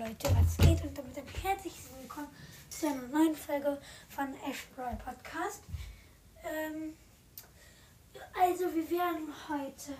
Leute, was geht? Und damit ein herzliches Willkommen zu einer neuen Folge von Ash Brawl Podcast. Ähm, also, wir werden heute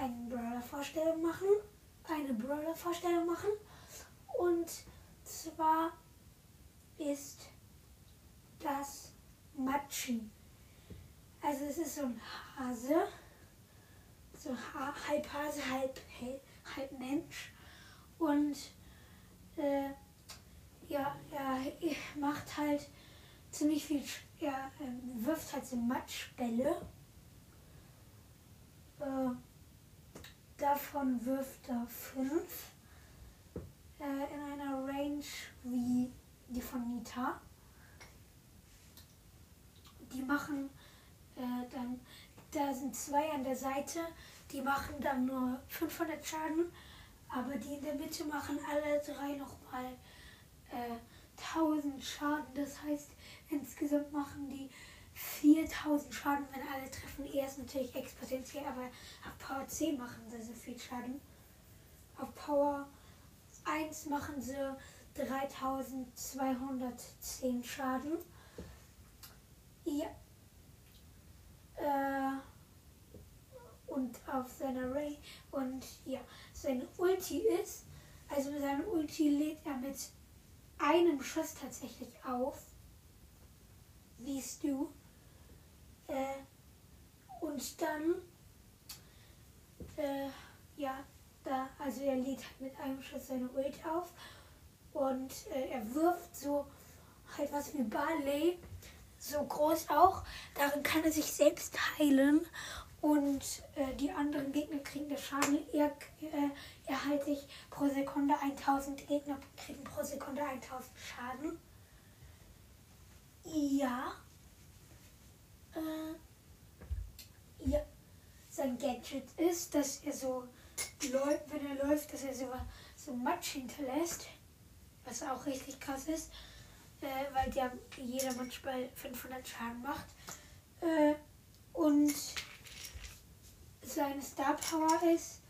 eine Brawler-Vorstellung machen. Eine Brawler-Vorstellung machen. Und zwar ist das Matschi. Also, es ist so ein Hase. So halb Hase, halb, halb Mensch. Und äh, ja, er macht halt ziemlich viel, er äh, wirft halt so Matschbälle. Äh, davon wirft er fünf äh, in einer Range wie die von Nita. Die machen äh, dann, da sind zwei an der Seite, die machen dann nur 500 Schaden aber die in der Mitte machen alle drei nochmal äh, 1000 Schaden. Das heißt, insgesamt machen die 4000 Schaden, wenn alle treffen. Erst natürlich exponentiell, aber auf Power 10 machen sie so viel Schaden. Auf Power 1 machen sie 3210 Schaden. Ja. Äh, und auf seiner Ray und ja, seine Ulti ist, also mit seinem Ulti lädt er mit einem Schuss tatsächlich auf. Siehst du. Äh, und dann, äh, ja, da, also er lädt halt mit einem Schuss seine Ulti auf und äh, er wirft so halt was wie Barley, so groß auch. Darin kann er sich selbst heilen und äh, die anderen Gegner kriegen das Schaden. Er, äh, erhalte ich pro Sekunde 1000 Gegner kriegen pro Sekunde 1000 Schaden. Ja. Äh, ja. Sein Gadget ist, dass er so läuft, wenn er läuft, dass er so, so Matsch hinterlässt. Was auch richtig krass ist, äh, weil der, jeder Matschball 500 Schaden macht. Äh, und seine Star Power ist,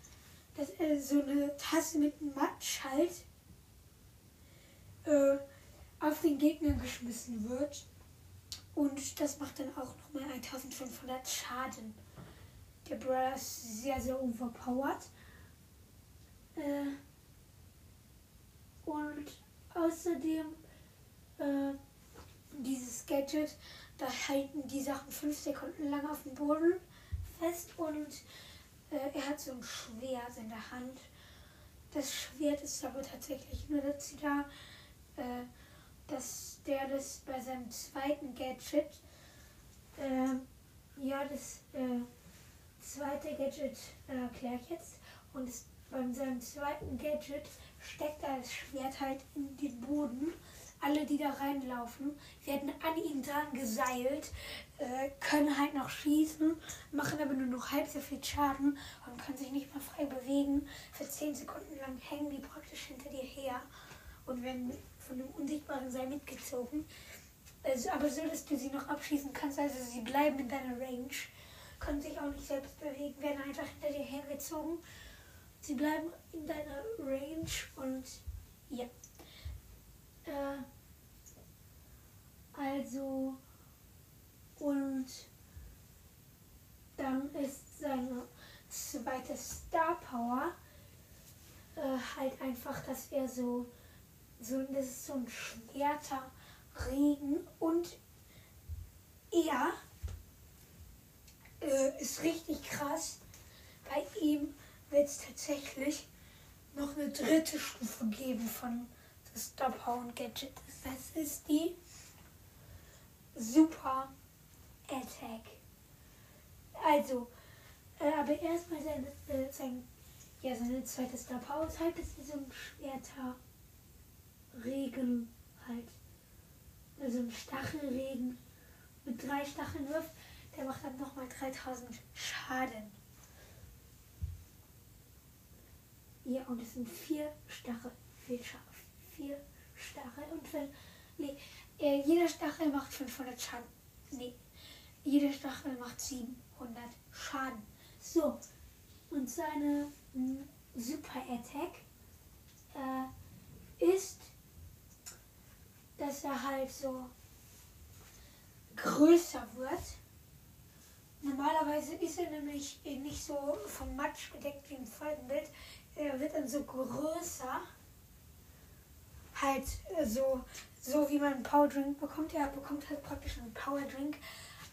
dass er so eine Tasse mit Matsch halt äh, auf den Gegner geschmissen wird. Und das macht dann auch nochmal 1500 Schaden. Der Brawler ist sehr, sehr overpowered. Äh, und außerdem äh, dieses Gadget, da halten die Sachen 5 Sekunden lang auf dem Boden fest und äh, er hat so ein Schwert in der Hand. Das Schwert ist aber tatsächlich nur dazu da, äh, dass der das bei seinem zweiten Gadget, äh, ja, das äh, zweite Gadget äh, erkläre ich jetzt. Und es, bei seinem zweiten Gadget steckt er das Schwert halt in den Boden alle, die da reinlaufen, werden an ihm dran geseilt, äh, können halt noch schießen, machen aber nur noch halb so viel Schaden und können sich nicht mal frei bewegen. Für 10 Sekunden lang hängen die praktisch hinter dir her und werden von dem unsichtbaren Seil mitgezogen. Also, aber so, dass du sie noch abschießen kannst, also sie bleiben in deiner Range, können sich auch nicht selbst bewegen, werden einfach hinter dir hergezogen. Sie bleiben in deiner Range und ja. Äh, also, und dann ist seine zweite Star Power äh, halt einfach, dass er so, so, das ist so ein schwerter Regen und er äh, ist richtig krass. Bei ihm wird es tatsächlich noch eine dritte Stufe geben von Stop Horn Gadget. Das ist die Super Attack. Also, äh, aber erstmal sein, äh, sein, ja, seine zweite Star Power ist halt, dass er so ein schwerter Regen halt, also ein Stachelregen mit drei Stacheln wirft. Der macht dann nochmal 3000 Schaden. Ja, und es sind vier Stachel, vier Schaden vier Stachel und wenn. Nee, äh, jeder Stachel macht 500 Schaden. Nee, jeder Stachel macht 700 Schaden. So, und seine hm, Super Attack äh, ist, dass er halt so größer wird. Normalerweise ist er nämlich nicht so vom Matsch bedeckt wie im Folgenbild. Er wird dann so größer. Halt äh, so, so wie man einen Powerdrink bekommt. Er bekommt halt praktisch einen Powerdrink.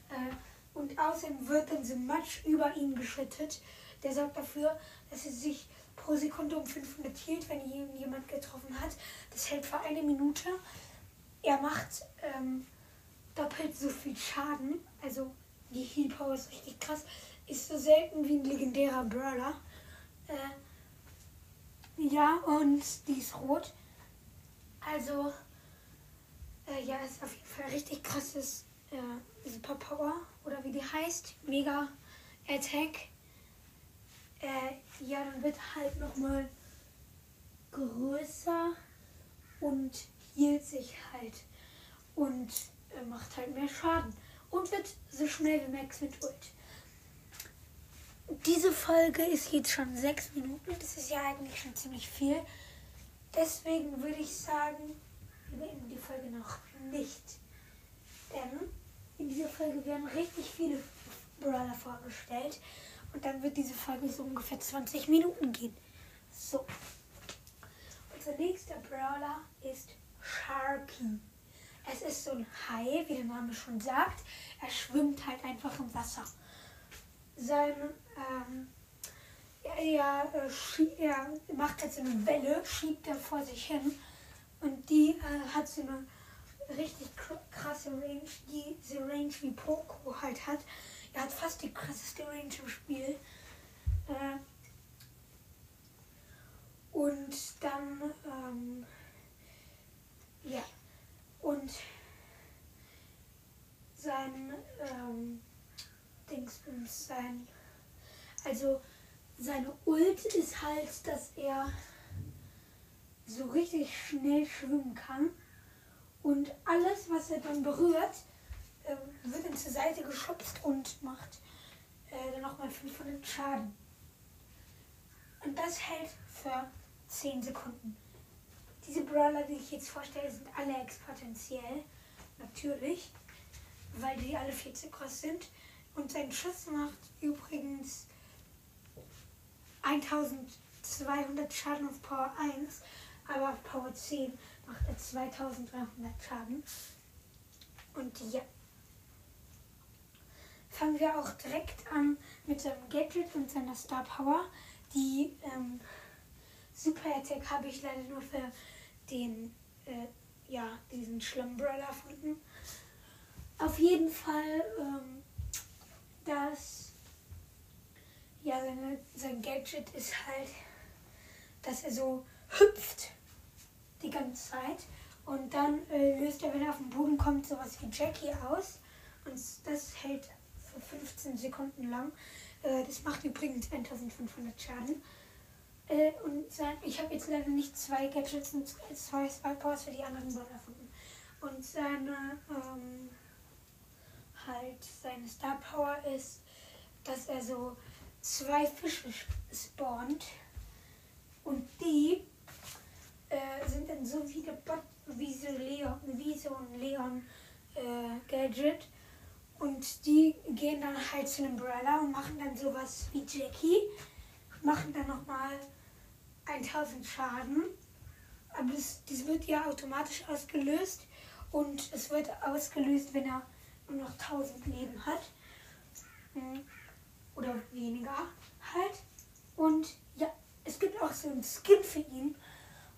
Äh, und außerdem wird dann so Matsch über ihn geschüttet. Der sorgt dafür, dass er sich pro Sekunde um 500 hielt, wenn ihn jemand getroffen hat. Das hält für eine Minute. Er macht ähm, doppelt so viel Schaden. Also die Heal Power ist richtig krass. Ist so selten wie ein legendärer Brawler. Äh, ja, und die ist rot. Also, äh, ja, ist auf jeden Fall richtig krasses äh, Super Power. Oder wie die heißt. Mega Attack. Äh, ja, dann wird halt nochmal größer und hielt sich halt. Und äh, macht halt mehr Schaden und wird so schnell wie Max mit Ult. Diese Folge ist jetzt schon sechs Minuten. Das ist ja eigentlich schon ziemlich viel. Deswegen würde ich sagen, wir beenden die Folge noch nicht. Denn in dieser Folge werden richtig viele Brawler vorgestellt. Und dann wird diese Folge so ungefähr 20 Minuten gehen. So. Unser nächster Brawler ist Sharky. Es ist so ein Hai, wie der Name schon sagt. Er schwimmt halt einfach im Wasser. Sein, ähm, er, er, er macht halt so eine Welle, schiebt er vor sich hin. Und die äh, hat so eine richtig krasse Range, diese Range wie Poco halt hat. Er hat fast die krasseste Range im Spiel. Äh, und dann, ähm, ja, und sein ähm, Dingsbums, sein. Also seine Ult ist halt, dass er so richtig schnell schwimmen kann. Und alles, was er dann berührt, äh, wird dann zur Seite geschubst und macht äh, dann nochmal 500 Schaden. Und das hält für 10 Sekunden. Diese Brawler, die ich jetzt vorstelle, sind alle exponentiell. Natürlich. Weil die alle viel zu groß sind. Und sein Schuss macht übrigens 1200 Schaden auf Power 1. Aber auf Power 10 macht er 2300 Schaden. Und ja. Fangen wir auch direkt an mit seinem Gadget und seiner Star Power. Die ähm, Super Attack habe ich leider nur für den, äh, ja, diesen Schlammbrella erfunden. Auf jeden Fall, ähm, dass, ja, seine, sein Gadget ist halt, dass er so hüpft die ganze Zeit. Und dann äh, löst er, wenn er auf den Boden kommt, sowas wie Jackie aus. Und das hält für 15 Sekunden lang. Äh, das macht übrigens 1500 Schaden. Äh, und sein, ich habe jetzt leider nicht zwei Gadgets und zwei Spikepowers für die anderen Brawler erfunden. Und seine, ähm, halt, seine Star Power ist, dass er so zwei Fische spawnt. Und die äh, sind dann so wie, der Bot, wie, so Leon, wie so ein Leon äh, Gadget. Und die gehen dann halt zu Brawler und machen dann sowas wie Jackie machen dann nochmal 1000 Schaden. Aber das, das wird ja automatisch ausgelöst und es wird ausgelöst, wenn er nur noch 1000 Leben hat. Hm. Oder weniger halt. Und ja, es gibt auch so einen Skin für ihn.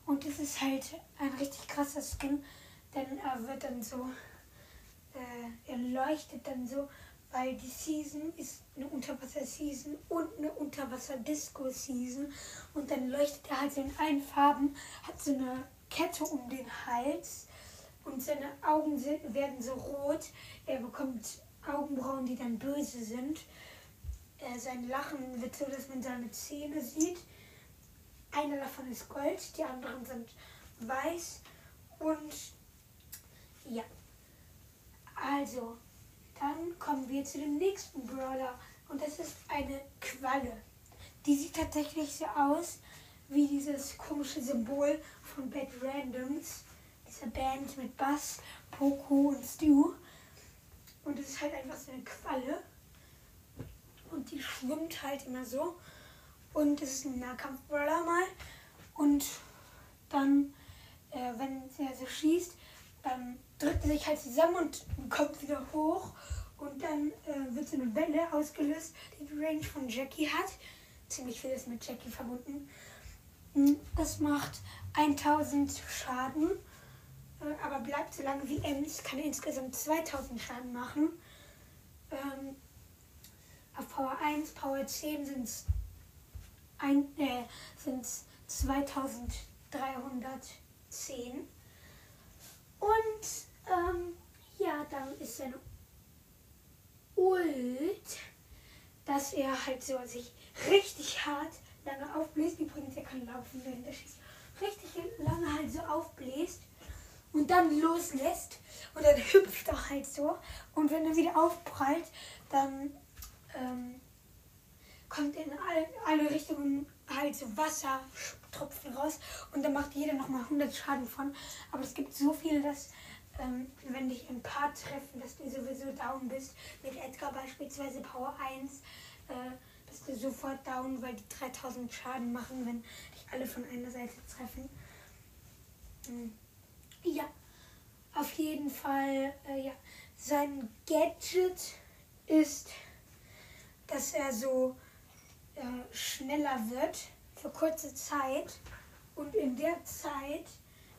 Und das ist halt ein richtig krasser Skin, denn er wird dann so, äh, er leuchtet dann so weil die Season ist eine Unterwasser-Season und eine Unterwasser-Disco-Season. Und dann leuchtet er halt so in allen Farben, hat so eine Kette um den Hals und seine Augen sind, werden so rot. Er bekommt Augenbrauen, die dann böse sind. Äh, sein Lachen wird so, dass man seine Zähne sieht. Einer davon ist Gold, die anderen sind weiß. Und ja. Also, dann kommen wir zu dem nächsten Brawler und das ist eine Qualle. Die sieht tatsächlich so aus wie dieses komische Symbol von Bad Randoms, dieser Band mit Bass, Poco und Stu. Und es ist halt einfach so eine Qualle. Und die schwimmt halt immer so. Und es ist ein Nahkampfbrawler mal. Und dann, äh, wenn er so schießt, dann drückt er sich halt zusammen und kommt wieder hoch. Und dann äh, wird so eine Welle ausgelöst, die die Range von Jackie hat. Ziemlich viel ist mit Jackie verbunden. Hm, das macht 1000 Schaden, äh, aber bleibt so lange wie Ems, kann insgesamt 2000 Schaden machen. Ähm, auf Power 1, Power 10 sind es äh, 2310. Und ähm, ja, dann ist seine Ult, dass er halt so sich richtig hart lange aufbläst. Übrigens, er kann laufen, während er schießt. Richtig lange halt so aufbläst und dann loslässt und dann hüpft er halt so. Und wenn er wieder aufprallt, dann ähm, kommt in all, alle Richtungen halt so Wassertropfen raus und dann macht jeder nochmal 100 Schaden von. Aber es gibt so viel, dass ähm, wenn dich ein paar treffen, dass du sowieso down bist. Mit Edgar beispielsweise Power 1 äh, bist du sofort down, weil die 3000 Schaden machen, wenn dich alle von einer Seite treffen. Mhm. Ja, auf jeden Fall, äh, ja. Sein Gadget ist, dass er so äh, schneller wird für kurze Zeit. Und in der Zeit,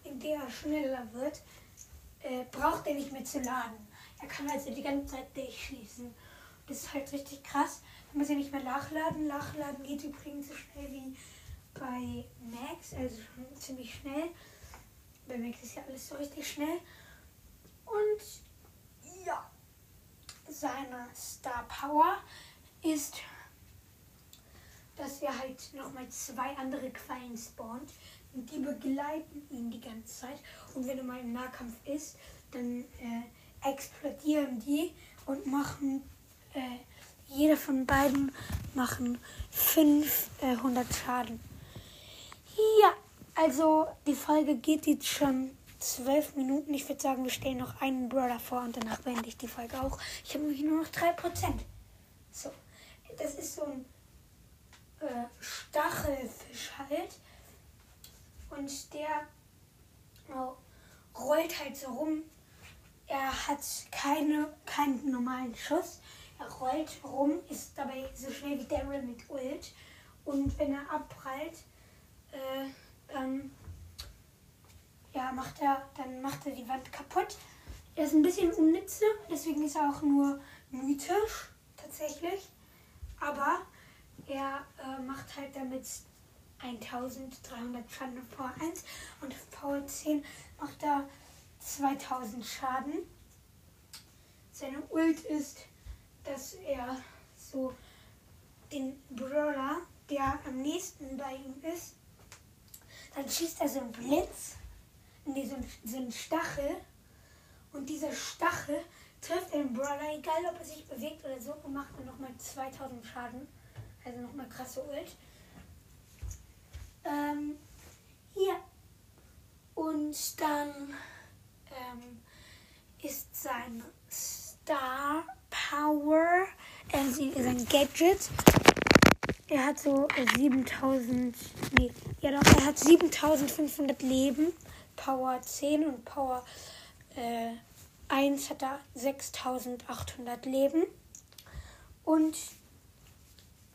in der er schneller wird, äh, braucht er nicht mehr zu laden. Er kann also die ganze Zeit durchschießen. Das ist halt richtig krass. Da muss er nicht mehr nachladen. Nachladen geht übrigens so schnell wie bei Max, also schon ziemlich schnell. Bei Max ist ja alles so richtig schnell. Und ja, seine Star Power ist, dass er halt nochmal zwei andere Quallen spawnt. Und die begleiten ihn die ganze Zeit. Und wenn er mal im Nahkampf ist, dann äh, explodieren die und machen, äh, jeder von beiden machen 500 Schaden. Ja, also die Folge geht jetzt schon zwölf Minuten. Ich würde sagen, wir stellen noch einen Brother vor und danach beende ich die Folge auch. Ich habe nämlich nur noch 3%. So, das ist so ein äh, Stachelfisch halt. Und der oh, rollt halt so rum. Er hat keine, keinen normalen Schuss. Er rollt rum, ist dabei so schnell wie Daryl mit Ult. Und wenn er abprallt, äh, dann, ja, macht er, dann macht er die Wand kaputt. Er ist ein bisschen unnütze, deswegen ist er auch nur mythisch, tatsächlich. Aber er äh, macht halt damit 1300 Schaden auf Power 1 und auf Power 10 macht er 2000 Schaden. Seine Ult ist, dass er so den Brawler, der am nächsten bei ihm ist, dann schießt er so einen Blitz, so einen, so einen Stachel. Und dieser Stachel trifft den Brawler, egal ob er sich bewegt oder so, und macht dann nochmal 2000 Schaden. Also nochmal krasse Ult. Ähm, ja. Und dann ähm, ist sein Star Power, äh, sein Gadget, er hat so 7000, nee, ja doch, er hat 7500 Leben, Power 10 und Power äh, 1 hat er 6800 Leben. Und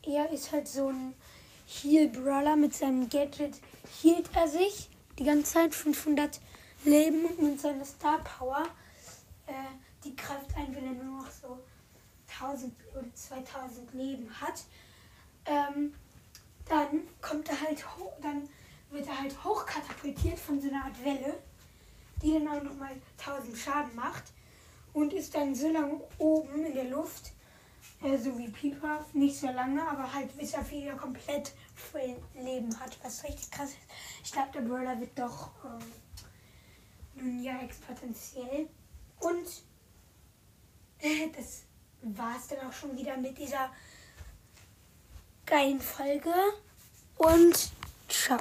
er ist halt so ein Heal-Brawler mit seinem Gadget. Hielt er sich die ganze Zeit 500 Leben und mit seiner Star Power, äh, die greift ein, wenn er nur noch so 1000 oder 2000 Leben hat ähm, dann kommt er halt hoch, dann wird er halt hochkatapultiert von so einer Art Welle, die dann auch nochmal 1000 Schaden macht und ist dann so lange oben in der Luft, äh, so wie Pieper, nicht so lange, aber halt bis er wieder komplett voll Leben hat, was richtig krass ist. Ich glaube, der Brawler wird doch ähm, nun ja exponentiell. Und äh, das war es dann auch schon wieder mit dieser geilen Folge und ciao.